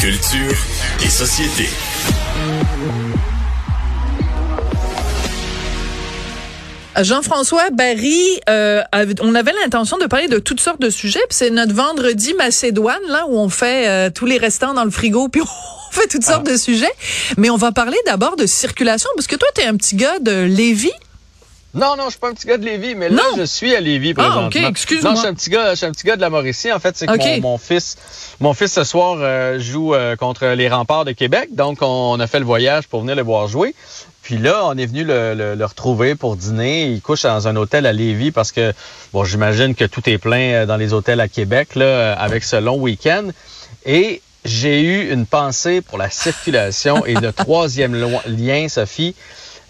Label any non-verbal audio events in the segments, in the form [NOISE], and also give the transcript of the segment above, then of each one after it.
Culture et société. Jean-François Barry, euh, on avait l'intention de parler de toutes sortes de sujets. puis C'est notre vendredi Macédoine, là, où on fait euh, tous les restants dans le frigo, [LAUGHS] puis on fait toutes sortes de sujets. Mais on va parler d'abord de circulation, parce que toi, tu es un petit gars de Lévis. Non, non, je suis pas un petit gars de Lévis, mais là, je suis à Lévis présentement. Ah, ok, excuse-moi. Non, je suis un petit gars, je suis un petit gars de la Mauricie. En fait, c'est que mon, mon, fils, mon fils ce soir euh, joue euh, contre les remparts de Québec, donc on, a fait le voyage pour venir le voir jouer. Puis là, on est venu le, le, retrouver pour dîner. Il couche dans un hôtel à Lévis parce que, bon, j'imagine que tout est plein euh, dans les hôtels à Québec, là, avec ce long week-end. Et j'ai eu une pensée pour la circulation et le [LAUGHS] troisième lien, Sophie.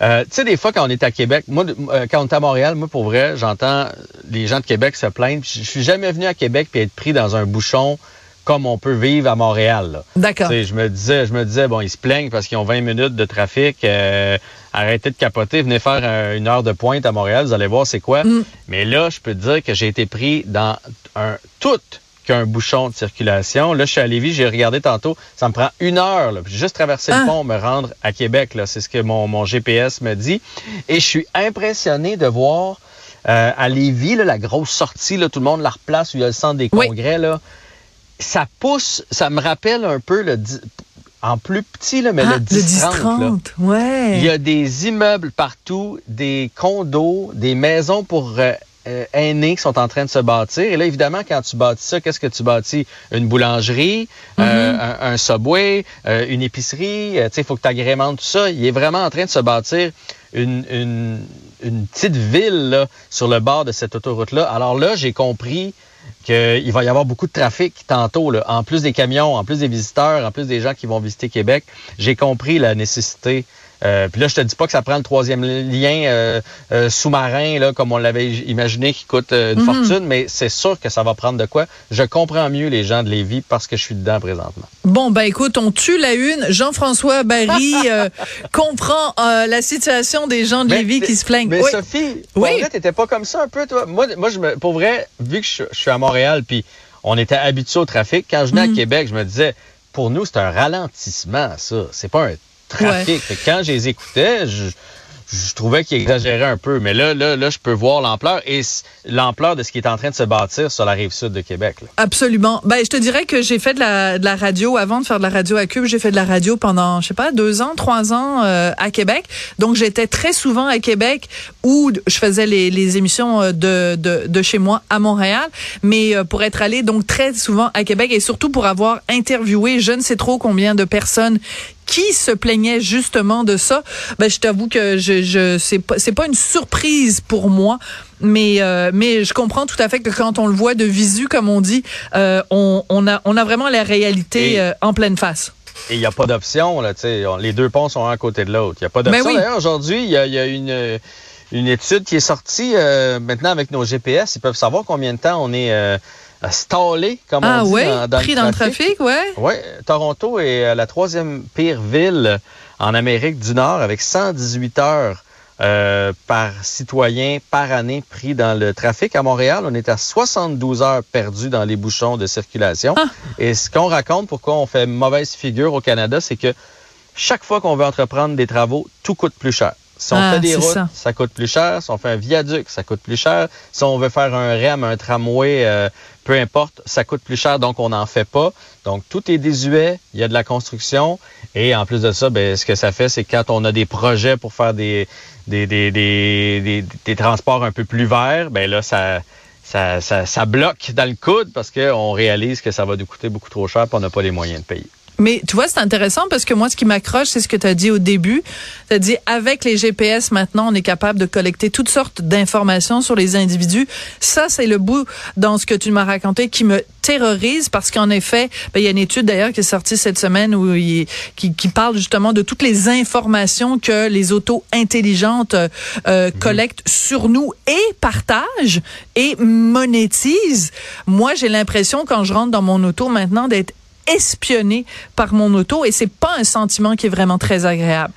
Euh, tu sais, des fois, quand on est à Québec, moi, euh, quand on est à Montréal, moi, pour vrai, j'entends les gens de Québec se plaindre. Je suis jamais venu à Québec puis être pris dans un bouchon comme on peut vivre à Montréal. D'accord. Je me disais, je me disais, bon, ils se plaignent parce qu'ils ont 20 minutes de trafic. Euh, arrêtez de capoter, venez faire une heure de pointe à Montréal, vous allez voir c'est quoi. Mm. Mais là, je peux te dire que j'ai été pris dans un tout qu'un bouchon de circulation. Là, je suis à Lévis, j'ai regardé tantôt, ça me prend une heure, là, juste traverser le ah. pont, me rendre à Québec. C'est ce que mon, mon GPS me dit. Et je suis impressionné de voir euh, à Lévis, là, la grosse sortie, là, tout le monde la replace où il y a le centre des congrès. Là, ça pousse, ça me rappelle un peu le en plus petit, là, mais le 10-30. Ouais. Il y a des immeubles partout, des condos, des maisons pour euh, euh, aînés qui sont en train de se bâtir. Et là, évidemment, quand tu bâtis ça, qu'est-ce que tu bâtis? Une boulangerie, euh, mm-hmm. un, subway, euh, une épicerie. tu sais, il faut que tu agrémentes tout ça. Il est vraiment en train de se bâtir une, une, une petite ville là, sur le bord de cette autoroute-là. Alors là, j'ai compris qu'il va y avoir beaucoup de trafic tantôt. Là. En plus des camions, en plus des visiteurs, en plus des gens qui vont visiter Québec, j'ai compris la nécessité euh, puis là, je te dis pas que ça prend le troisième lien euh, euh, sous-marin, là, comme on l'avait imaginé, qui coûte une mhm. fortune, mais c'est sûr que ça va prendre de quoi. Je comprends mieux les gens de Lévis parce que je suis dedans présentement. Bon, ben écoute, on tue la une. Jean-François Barry [LAUGHS] comprend la situation des gens de Lévis qui se plaignent. Mais Sophie, pour oui. vrai, t'étais pas comme ça un peu, toi? Moi, moi je me, pour vrai, vu que je, suis à Montréal, puis on était habitué au trafic, quand je venais à mhm. Québec, je me disais, pour nous, c'est un ralentissement, ça. C'est pas un trafic. Quand je les écoutais, je, je trouvais qu'il exagérait un peu. Mais là, là, là, je peux voir l'ampleur et l'ampleur de ce qui est en train de se bâtir sur la rive sud de Québec. Absolument. Ben, je te dirais que j'ai fait de la, de la radio avant de faire de la radio à Cube. J'ai fait de la radio pendant, je sais pas, deux ans, trois ans euh, à Québec. Donc, j'étais très souvent à Québec où je faisais les, les émissions euh, de, de, de, chez moi à Montréal. Mais euh, pour être allé donc très souvent à Québec et surtout pour avoir interviewé je ne sais trop combien de personnes qui se plaignait justement de ça? Ben, je t'avoue que je, je c'est pas, c'est pas une surprise pour moi. Mais euh, mais je comprends tout à fait que quand on le voit de visu comme on dit, euh, on, on a on a vraiment la réalité euh, en pleine face. Et il n'y a pas d'option là, tu sais, les deux ponts sont un à côté de l'autre. Il n'y a pas ben d'option. D'ailleurs aujourd'hui, il y a, y a une une étude qui est sortie maintenant avec nos GPS. Ils peuvent savoir combien de temps on est stallé, comme ah, on dit, ouais? dans, pris dans le trafic, ouais. Oui, Toronto est euh, la troisième pire ville en Amérique du Nord avec 118 heures euh, par citoyen par année pris dans le trafic. À Montréal, on est à 72 heures perdues dans les bouchons de circulation. Ah. Et ce qu'on raconte, pourquoi on fait mauvaise figure au Canada, c'est que chaque fois qu'on veut entreprendre des travaux, tout coûte plus cher. Si on ah, fait des routes, ça. coûte plus cher. Si on fait un viaduc, ça coûte plus cher. Si on veut faire un REM, un tramway, euh, peu importe, ça coûte plus cher, donc on n'en fait pas. Donc tout est désuet, il y a de la construction. Et en plus de ça, ben, ce que ça fait, c'est quand on a des projets pour faire des, transports un peu plus verts, ben là, ça, ça bloque dans le coude parce qu'on réalise que ça va nous coûter beaucoup trop cher et on n'a pas les moyens de payer. Mais tu vois, c'est intéressant parce que moi, ce qui m'accroche, c'est ce que tu as dit au début. Tu as dit, avec les GPS, maintenant, on est capable de collecter toutes sortes d'informations sur les individus. Ça, c'est le bout dans ce que tu m'as raconté qui me terrorise parce qu'en effet, ben, il y a une étude d'ailleurs qui est sortie cette semaine où il, qui, qui, parle justement de toutes les informations que les autos intelligentes euh, mhm. collectent sur nous et partagent et monétisent. Moi, j'ai l'impression quand je rentre dans mon auto maintenant d'être espionné par mon auto et c'est pas un sentiment qui est vraiment très agréable.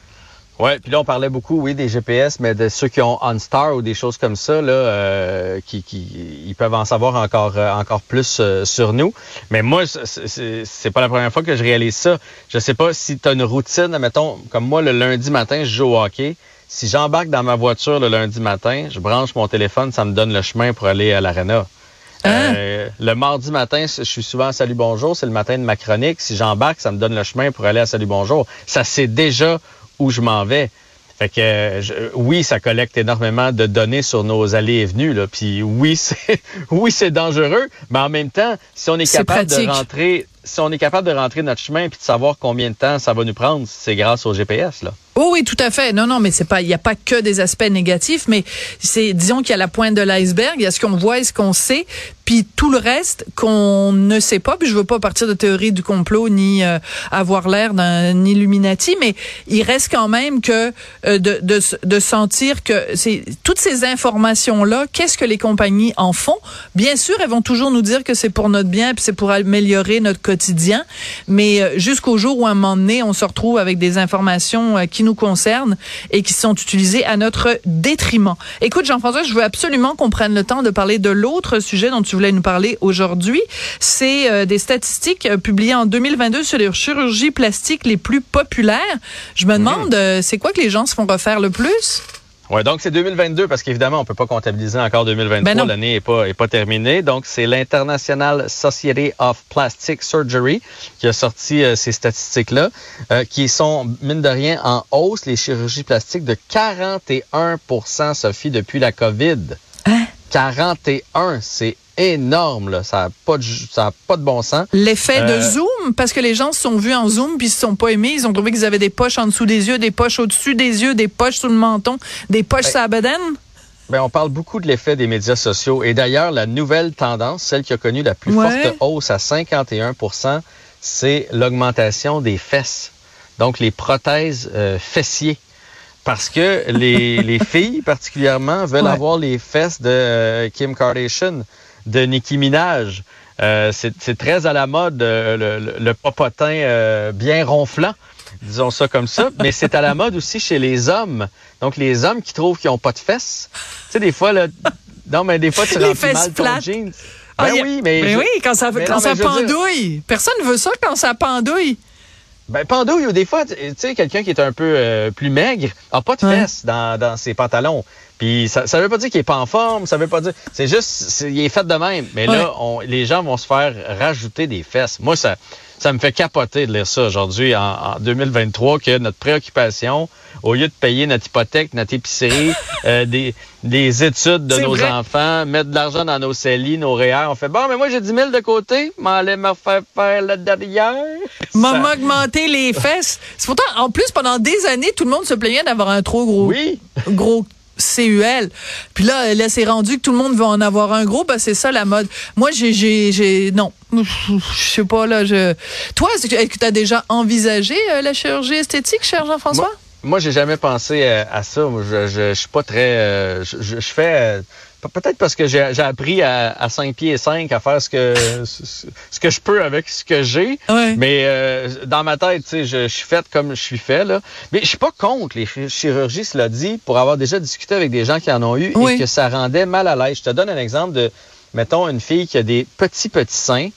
Ouais, puis là on parlait beaucoup, oui, des GPS, mais de ceux qui ont OnStar ou des choses comme ça, là, euh, qui, qui, ils peuvent en savoir encore, euh, encore plus euh, sur nous. Mais moi, c'est pas la première fois que je réalise ça. Je sais pas si tu as une routine, mettons, comme moi le lundi matin, je joue au hockey. Si j'embarque dans ma voiture le lundi matin, je branche mon téléphone, ça me donne le chemin pour aller à l'arena. Hein? le mardi matin, je suis souvent à Salut Bonjour, c'est le matin de ma chronique. Si j'embarque, ça me donne le chemin pour aller à Salut Bonjour. Ça c'est déjà où je m'en vais. Fait que oui, ça collecte énormément de données sur nos allées et venues. Là. Puis oui, [LAUGHS] c'est oui, c'est dangereux, mais en même temps, si on est, capable de rentrer, si on est capable de rentrer notre chemin puis de savoir combien de temps ça va nous prendre, c'est grâce au GPS. Là. Oh oui, tout à fait. Non, non, mais c'est pas, il n'y a pas que des aspects négatifs, mais c'est, disons qu'il y a la pointe de l'iceberg, il y a ce qu'on voit et ce qu'on sait, puis tout le reste qu'on ne sait pas. Puis je veux pas partir de théorie du complot ni euh, avoir l'air d'un Illuminati, mais il reste quand même que euh, de, de, de sentir que c'est toutes ces informations là, qu'est-ce que les compagnies en font? Bien sûr, elles vont toujours nous dire que c'est pour notre bien, puis c'est pour améliorer notre quotidien, mais euh, jusqu'au jour où à un moment donné, on se retrouve avec des informations qui nous concernent et qui sont utilisés à notre détriment. Écoute, Jean-François, je veux absolument qu'on prenne le temps de parler de l'autre sujet dont tu voulais nous parler aujourd'hui. C'est euh, des statistiques euh, publiées en 2022 sur les chirurgies plastiques les plus populaires. Je me mhm. demande, euh, c'est quoi que les gens se font refaire le plus? Ouais, donc c'est 2022 parce qu'évidemment on peut pas comptabiliser encore 2023, ben l'année est pas est pas terminée. Donc c'est l'International Society of Plastic Surgery qui a sorti euh, ces statistiques là euh, qui sont mine de rien en hausse les chirurgies plastiques de 41% Sophie depuis la Covid. Hein? 41, c'est énorme. Là. Ça n'a pas, de, ça a pas de bon sens. L'effet de euh, zoom, parce que les gens se sont vus en zoom puis ils se sont pas aimés. Ils ont trouvé qu'ils avaient des poches en dessous des yeux, des poches au-dessus des yeux, des poches sous le menton, des poches ben, sur la ben, on parle beaucoup de l'effet des médias sociaux. Et d'ailleurs, la nouvelle tendance, celle qui a connu la plus forte hausse à 51% c'est l'augmentation des fesses. Donc, les prothèses euh, fessiers parce que les, [LAUGHS] les filles particulièrement veulent avoir les fesses de euh, Kim Kardashian de Nicki Minaj. Euh, c'est très à la mode, euh, le, popotin euh, bien ronflant, disons ça comme ça, [LAUGHS] mais c'est à la mode aussi chez les hommes. Donc, les hommes qui trouvent qu'ils n'ont pas de fesses. Tu sais, des fois, là, non, mais des fois, tu remplis mal ton jeans. Ben ah, oui, mais... Mais oui, quand ça, quand ça pendouille. Personne ne veut ça quand ça pendouille. Ben, pendouille, ou des fois, tu sais, quelqu'un qui est un peu plus maigre n'a pas de fesses dans, dans ses pantalons. Puis ça, ça veut pas dire qu'il est pas en forme, ça veut pas dire. C'est juste, il est fait de même. Mais là, on, les gens vont se faire rajouter des fesses. Moi, ça, ça me fait capoter de lire ça aujourd'hui en, 2023 que notre préoccupation, au lieu de payer notre hypothèque, notre épicerie, [LAUGHS] euh, des, des études de nos enfants, mettre de l'argent dans nos CELI, nos REER, on fait bon, mais moi j'ai 10 000 de côté, m'allais me faire faire la derrière. M'a augmenté les fesses. C'est pourtant, en plus, pendant des années, tout le monde se plaignait d'avoir un trop gros, oui. gros CUL. Puis là, là c'est rendu que tout le monde va en avoir un gros, ben c'est ça la mode. Moi, j'ai, j'ai, j'ai, non, je sais pas là. Toi, est-ce que tu as déjà envisagé euh, la chirurgie esthétique, cher Jean-François? Moi, j'ai jamais pensé euh, à, ça. Je, je, je, suis pas très. Euh, je, fais Peut-être parce que j'ai appris à, à 5 pieds et 5 à faire ce que ce, que je peux avec ce que j'ai. Mais euh, dans ma tête, je, je suis faite comme je suis fait. Là. Mais je suis pas contre les chirurgies, cela dit, pour avoir déjà discuté avec des gens qui en ont eu et que ça rendait mal à l'aise. Je te donne un exemple de, mettons, une fille qui a des petits, petits seins,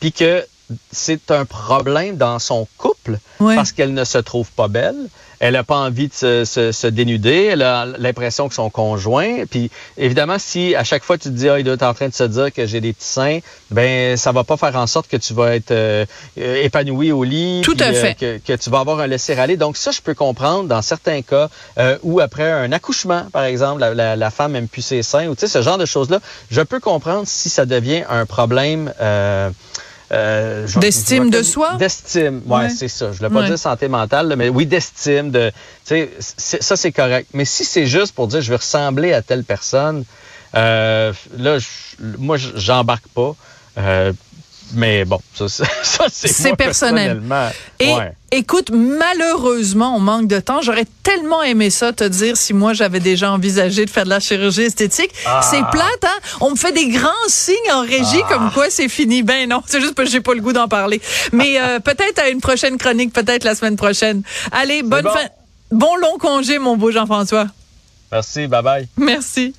puis que c'est un problème dans son couple parce qu'elle ne se trouve pas belle. Elle n'a pas envie de se, dénuder. Elle a l'impression que son conjoint. Puis évidemment, si à chaque fois tu te dis, ah, il doit être en train de se dire que j'ai des petits seins, ben ça va pas faire en sorte que tu vas être euh, épanoui au lit. Tout à euh, fait. que, tu vas avoir un laisser-aller. Donc ça, je peux comprendre dans certains cas euh, ou après un accouchement, par exemple, la, femme aime plus ses seins ou tu sais ce genre de choses-là. Je peux comprendre si ça devient un problème. Euh, d'estime de soi? D'estime, ouais, c'est ça. Je ne voulais pas dire santé mentale, mais oui, d'estime. De, ça, c'est correct. Mais si c'est juste pour dire je veux ressembler à telle personne, euh, là, je, moi, j'embarque pas. Euh, mais bon, ça, [LAUGHS] ça c'est personnel. personnellement. Et écoute, malheureusement, on manque de temps. J'aurais tellement aimé ça, te dire si moi j'avais déjà envisagé de faire de la chirurgie esthétique. Ah. C'est plate, hein? On me fait des grands signes en régie ah. comme quoi c'est fini. Ben non, c'est juste parce que j'ai pas le goût d'en parler. Mais euh, [LAUGHS] peut-être à une prochaine chronique, peut-être la semaine prochaine. Allez, bonne fin. Bon long congé, mon beau Jean-François. Merci, bye bye. Merci.